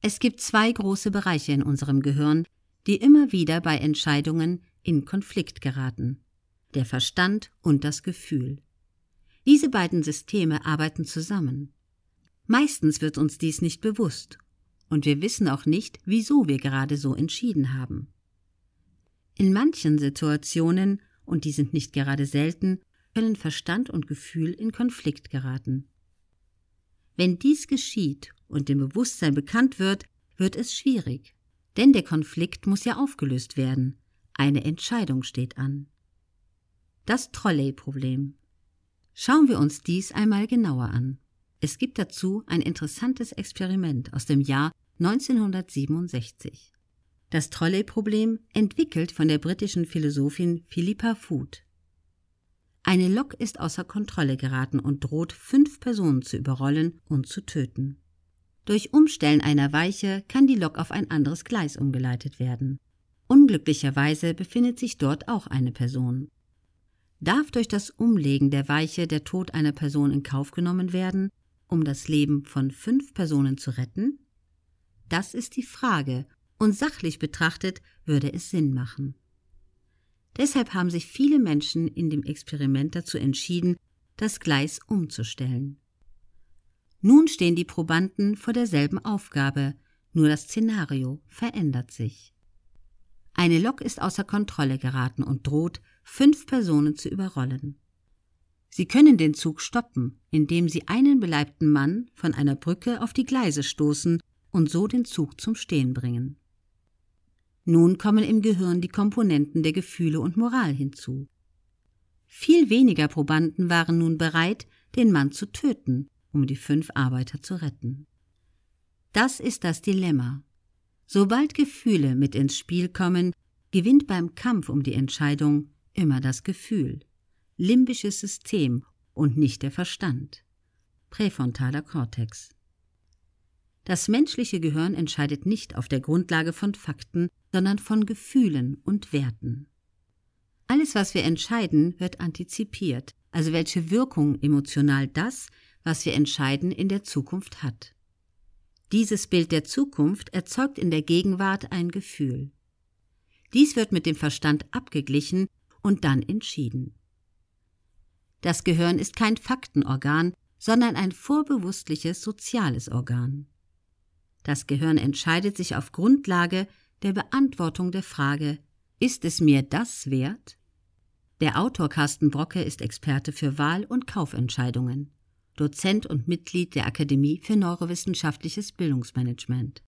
Es gibt zwei große Bereiche in unserem Gehirn, die immer wieder bei Entscheidungen in Konflikt geraten. Der Verstand und das Gefühl. Diese beiden Systeme arbeiten zusammen. Meistens wird uns dies nicht bewusst, und wir wissen auch nicht, wieso wir gerade so entschieden haben. In manchen Situationen, und die sind nicht gerade selten, können Verstand und Gefühl in Konflikt geraten. Wenn dies geschieht und dem Bewusstsein bekannt wird, wird es schwierig, denn der Konflikt muss ja aufgelöst werden. Eine Entscheidung steht an. Das Trolley-Problem. Schauen wir uns dies einmal genauer an. Es gibt dazu ein interessantes Experiment aus dem Jahr 1967. Das Trolley-Problem entwickelt von der britischen Philosophin Philippa Foot. Eine Lok ist außer Kontrolle geraten und droht, fünf Personen zu überrollen und zu töten. Durch Umstellen einer Weiche kann die Lok auf ein anderes Gleis umgeleitet werden. Unglücklicherweise befindet sich dort auch eine Person. Darf durch das Umlegen der Weiche der Tod einer Person in Kauf genommen werden, um das Leben von fünf Personen zu retten? Das ist die Frage, und sachlich betrachtet würde es Sinn machen. Deshalb haben sich viele Menschen in dem Experiment dazu entschieden, das Gleis umzustellen. Nun stehen die Probanden vor derselben Aufgabe, nur das Szenario verändert sich. Eine Lok ist außer Kontrolle geraten und droht, fünf Personen zu überrollen. Sie können den Zug stoppen, indem Sie einen beleibten Mann von einer Brücke auf die Gleise stoßen und so den Zug zum Stehen bringen. Nun kommen im Gehirn die Komponenten der Gefühle und Moral hinzu. Viel weniger Probanden waren nun bereit, den Mann zu töten, um die fünf Arbeiter zu retten. Das ist das Dilemma. Sobald Gefühle mit ins Spiel kommen, gewinnt beim Kampf um die Entscheidung immer das Gefühl, limbisches System und nicht der Verstand. Präfrontaler Kortex. Das menschliche Gehirn entscheidet nicht auf der Grundlage von Fakten, sondern von Gefühlen und Werten. Alles, was wir entscheiden, wird antizipiert, also welche Wirkung emotional das, was wir entscheiden, in der Zukunft hat. Dieses Bild der Zukunft erzeugt in der Gegenwart ein Gefühl. Dies wird mit dem Verstand abgeglichen und dann entschieden. Das Gehirn ist kein Faktenorgan, sondern ein vorbewusstliches soziales Organ. Das Gehirn entscheidet sich auf Grundlage der Beantwortung der Frage Ist es mir das wert? Der Autor Carsten Brocke ist Experte für Wahl- und Kaufentscheidungen, Dozent und Mitglied der Akademie für neurowissenschaftliches Bildungsmanagement.